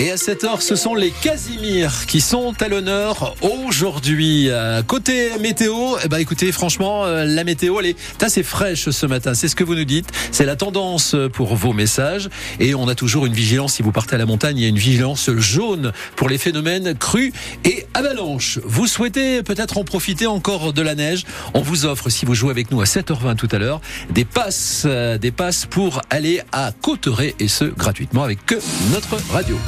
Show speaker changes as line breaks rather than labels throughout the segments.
Et à cette heure, ce sont les Casimir qui sont à l'honneur aujourd'hui. Euh, côté météo, eh ben écoutez, franchement, euh, la météo, elle est assez fraîche ce matin. C'est ce que vous nous dites. C'est la tendance pour vos messages. Et on a toujours une vigilance. Si vous partez à la montagne, il y a une vigilance jaune pour les phénomènes crus et avalanches. Vous souhaitez peut-être en profiter encore de la neige. On vous offre, si vous jouez avec nous à 7h20 tout à l'heure, des passes, euh, des passes pour aller à Cotteret et ce gratuitement avec que notre radio.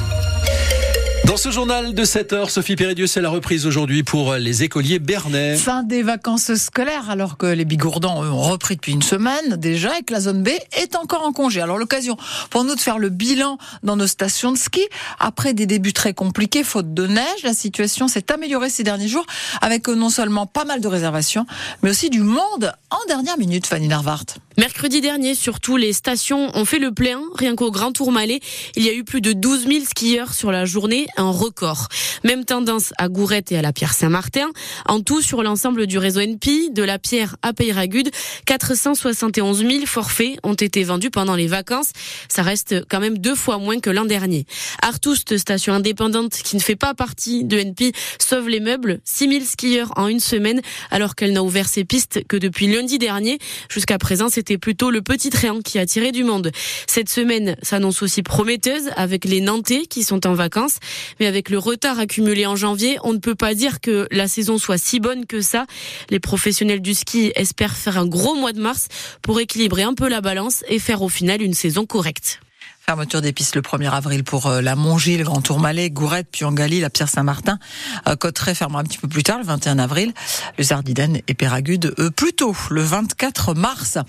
Dans ce journal de 7 heures, Sophie Péridieu, c'est la reprise aujourd'hui pour les écoliers bernais.
Fin des vacances scolaires, alors que les bigourdans ont repris depuis une semaine déjà et que la zone B est encore en congé. Alors l'occasion pour nous de faire le bilan dans nos stations de ski. Après des débuts très compliqués, faute de neige, la situation s'est améliorée ces derniers jours avec non seulement pas mal de réservations, mais aussi du monde en dernière minute, Fanny Narvart.
Mercredi dernier, surtout, les stations ont fait le plein. Rien qu'au Grand Tourmalet, il y a eu plus de 12 000 skieurs sur la journée, un record. Même tendance à Gourette et à la Pierre Saint-Martin. En tout, sur l'ensemble du réseau NP, de la Pierre à Peyragude, 471 000 forfaits ont été vendus pendant les vacances. Ça reste quand même deux fois moins que l'an dernier. Artoust, station indépendante qui ne fait pas partie de NP, sauve les meubles. 6 000 skieurs en une semaine, alors qu'elle n'a ouvert ses pistes que depuis lundi dernier. Jusqu'à présent, c'était plutôt le petit train qui a tiré du monde. Cette semaine s'annonce aussi prometteuse avec les Nantais qui sont en vacances. Mais avec le retard accumulé en janvier, on ne peut pas dire que la saison soit si bonne que ça. Les professionnels du ski espèrent faire un gros mois de mars pour équilibrer un peu la balance et faire au final une saison correcte.
Fermeture des pistes le 1er avril pour euh, la Mongie, le Grand Tourmalet, Gourette, Puangali, la Pierre Saint-Martin. Euh, Cotteret fermera un petit peu plus tard, le 21 avril. Le Zardiden et Péragude, eux, plus tôt, le 24 mars.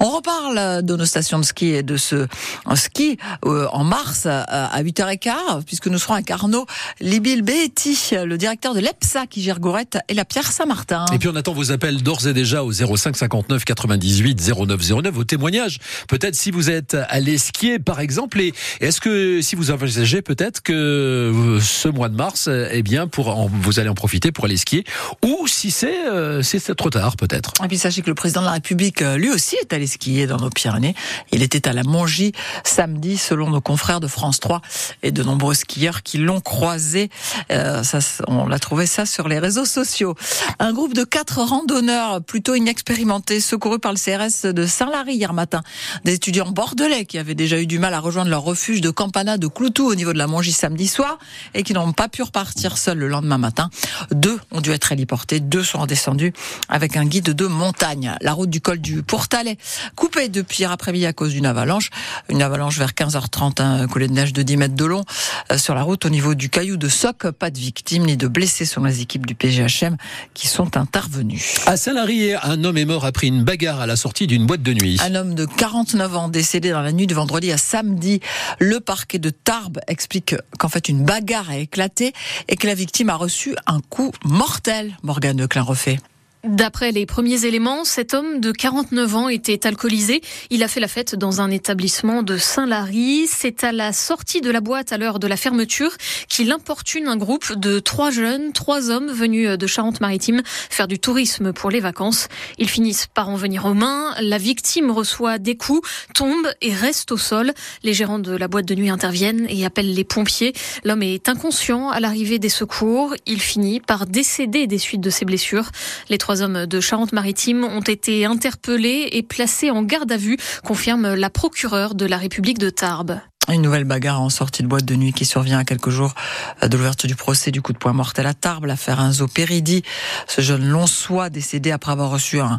On reparle de nos stations de ski et de ce ski euh, en mars à 8h15, puisque nous serons avec Arnaud Libil Betti, le directeur de l'EPSA qui gère Gourette et la Pierre Saint-Martin.
Et puis on attend vos appels d'ores et déjà au 05 59 98 09 09, vos témoignages. Peut-être si vous êtes allé skier, par exemple, et est-ce que si vous envisagez peut-être que euh, ce mois de mars, eh bien, pour vous allez en profiter pour aller skier, ou si c'est euh, c'est trop tard peut-être?
Et puis sachez que le président de la République, euh, lui aussi, est allé skier dans nos Pyrénées. Il était à la Mongie samedi, selon nos confrères de France 3 et de nombreux skieurs qui l'ont croisé. ça, on l'a trouvé ça sur les réseaux sociaux. Un groupe de quatre randonneurs plutôt inexpérimentés, secourus par le CRS de Saint-Lary hier matin, des étudiants bordelais qui avaient déjà eu du mal à rejoindre leur refuge de Campana de Cloutou au niveau de la Mongie samedi soir et qui n'ont pas pu repartir seuls le lendemain matin. Deux ont dû être héliportés, deux sont redescendus avec un guide de montagne. La route du col du Pourtalais, coupée depuis hier après-midi à cause d'une avalanche. Une avalanche vers 15h30, un collet de neige de 10 mètres de long euh, sur la route au niveau du caillou de Soc. Pas de victimes ni de blessés sur les équipes du PGHM qui sont intervenus.
À Salarié, un homme est mort après une bagarre à la sortie d'une boîte de nuit.
Un homme de 49 ans décédé dans la nuit de vendredi à samedi Le parquet de Tarbes explique qu'en fait une bagarre a éclaté et que la victime a reçu un coup mortel. Morgane refait.
D'après les premiers éléments, cet homme de 49 ans était alcoolisé. Il a fait la fête dans un établissement de Saint-Lary. C'est à la sortie de la boîte à l'heure de la fermeture qu'il importune un groupe de trois jeunes, trois hommes venus de Charente-Maritime faire du tourisme pour les vacances. Ils finissent par en venir aux mains. La victime reçoit des coups, tombe et reste au sol. Les gérants de la boîte de nuit interviennent et appellent les pompiers. L'homme est inconscient à l'arrivée des secours. Il finit par décéder des suites de ses blessures. Les Trois hommes de Charente-Maritime ont été interpellés et placés en garde à vue, confirme la procureure de la République de Tarbes.
Une nouvelle bagarre en sortie de boîte de nuit qui survient à quelques jours de l'ouverture du procès du coup de poing mortel à Tarbes, l'affaire Enzo Péridi. Ce jeune Lonsois décédé après avoir reçu un,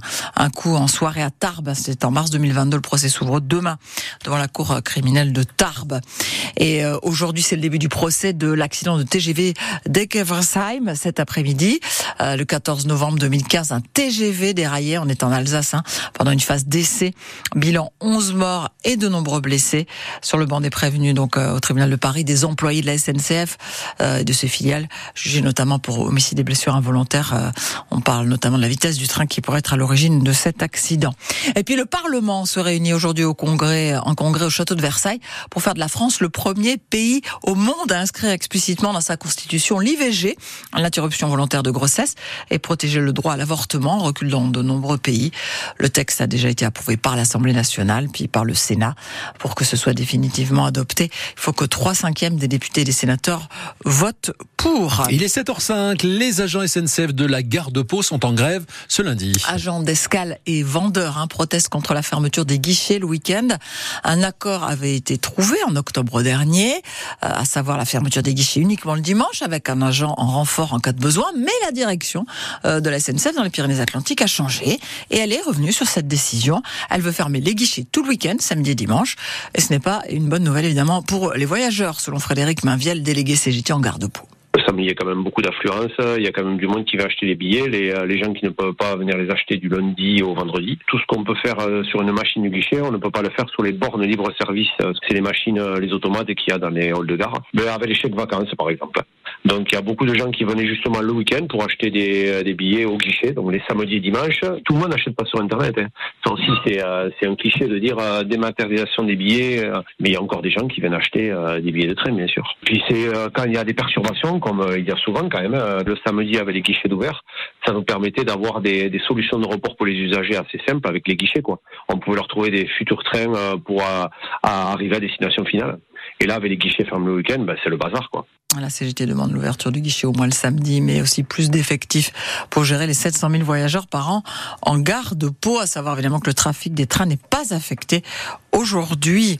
coup en soirée à Tarbes. C'était en mars 2022. Le procès s'ouvre demain devant la cour criminelle de Tarbes. Et euh, aujourd'hui, c'est le début du procès de l'accident de TGV d'Ekeversheim cet après-midi. Euh, le 14 novembre 2015, un TGV déraillé. On est en Alsace hein, pendant une phase d'essai. Bilan 11 morts et de nombreux blessés sur le banc des prévenu donc euh, au tribunal de Paris des employés de la SNCF euh, et de ses filiales, jugés notamment pour homicide et blessures involontaires. Euh, on parle notamment de la vitesse du train qui pourrait être à l'origine de cet accident. Et puis le Parlement se réunit aujourd'hui au Congrès, en Congrès au château de Versailles, pour faire de la France le premier pays au monde à inscrire explicitement dans sa constitution l'IVG, l'interruption volontaire de grossesse, et protéger le droit à l'avortement, recul dans de nombreux pays. Le texte a déjà été approuvé par l'Assemblée nationale, puis par le Sénat, pour que ce soit définitivement adopté. Il faut que trois cinquièmes des députés et des sénateurs votent pour.
Il est 7h05. Les agents SNCF de la gare de Pau sont en grève ce lundi.
Agents d'escale et vendeurs hein, protestent contre la fermeture des guichets le week-end. Un accord avait été trouvé en octobre dernier, euh, à savoir la fermeture des guichets uniquement le dimanche avec un agent en renfort en cas de besoin. Mais la direction euh, de la SNCF dans les Pyrénées-Atlantiques a changé et elle est revenue sur cette décision. Elle veut fermer les guichets tout le week-end, samedi et dimanche. Et ce n'est pas une bonne nouvelle évidemment pour les voyageurs, selon Frédéric Mainviel, délégué CGT en garde de Pau.
il y a quand même beaucoup d'affluence, il y a quand même du monde qui va acheter les billets, les, euh, les gens qui ne peuvent pas venir les acheter du lundi au vendredi. Tout ce qu'on peut faire euh, sur une machine du guichet, on ne peut pas le faire sur les bornes libre-service, euh, c'est les machines, les automates qu'il y a dans les halls de gare. Mais avec les chèques vacances, par exemple. Donc il y a beaucoup de gens qui venaient justement le week-end pour acheter des, des, billets au guichet, donc les samedis et dimanches. Tout le monde n'achète pas sur Internet. Hein. Ça aussi, c'est euh, un cliché de dire euh, dématérialisation des billets, euh, mais il y a encore des gens qui viennent acheter euh, des billets de train, bien sûr. Puis c'est quand il y a des perturbations, comme il y a souvent quand même, le samedi avec les guichets d'ouvert, ça nous permettait d'avoir des, des, solutions de report pour les usagers assez simples avec les guichets. Quoi. On pouvait leur trouver des futurs trains pour à arriver à destination finale. Et là, avec les guichets fermés le week-end, ben, c'est le bazar. quoi.
La CGT demande l'ouverture du guichet au moins le samedi, mais aussi plus d'effectifs pour gérer les 700 000 voyageurs par an en gare de Pau, à savoir évidemment que le trafic des trains n'est pas affecté aujourd'hui.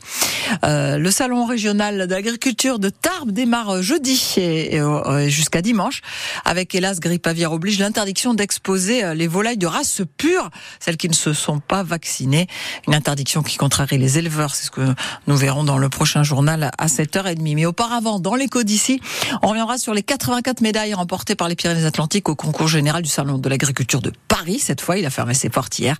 Euh, le salon régional d'agriculture de Tarbes démarre jeudi et, et jusqu'à dimanche, avec hélas grippe aviaire oblige l'interdiction d'exposer euh, les volailles de race pure, celles qui ne se sont pas vaccinées. Une interdiction qui contrarie les éleveurs, c'est ce que nous verrons dans le prochain journal à 7h30. Mais auparavant, dans l'écho d'ici, on reviendra sur les 84 médailles remportées par les Pyrénées-Atlantiques au concours général du Salon de l'agriculture de Paris. Cette fois, il a fermé ses portes hier.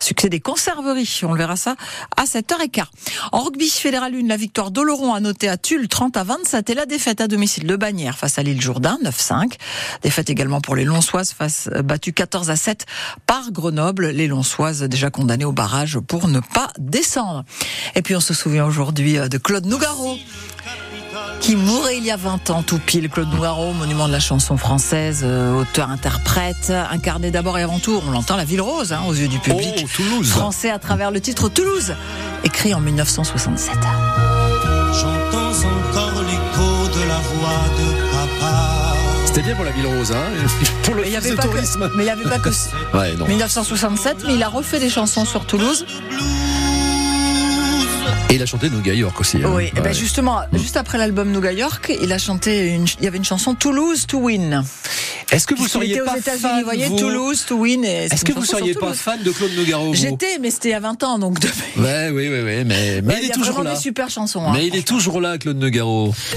Succès des conserveries. On le verra ça à 7h15. En rugby fédéral 1, la victoire d'Oloron a noté à Tulle 30 à 27 et la défaite à domicile de Bagnères face à l'île Jourdain 9-5. Défaite également pour les Lonsoises face battues 14 à 7 par Grenoble. Les Lonsoises déjà condamnées au barrage pour ne pas descendre. Et puis on se souvient aujourd'hui de Claude Nougaro qui mourait il y a 20 ans, tout pile. Claude Nougaro, monument de la chanson française, euh, auteur-interprète, incarné d'abord et avant tout, on l'entend, la ville rose, hein, aux yeux du public.
Oh, Toulouse.
Français à travers le titre Toulouse, écrit en 1967.
J'entends encore l'écho de la voix de papa.
C'était bien pour la ville rose, hein pour le
mais il y avait
de
pas
tourisme.
Que, mais il n'y avait pas que
ouais, non.
1967, mais il a refait des chansons sur Toulouse.
Et il a chanté Nougat York aussi. Hein.
Oui,
ouais.
et ben justement, juste après l'album Nougat York, il a chanté une, il y avait une chanson Toulouse to Win.
Est-ce que vous seriez pas
aux
fan,
vous voyez, Toulouse to Win.
Est-ce que vous seriez pas fan de Claude Nougaro
J'étais, mais c'était il y a 20 ans, donc. De...
Ouais, oui, oui, oui, mais, mais
Ouais,
il est
y a
toujours là.
des super chansons. hein,
mais il est toujours là, Claude Nougaro.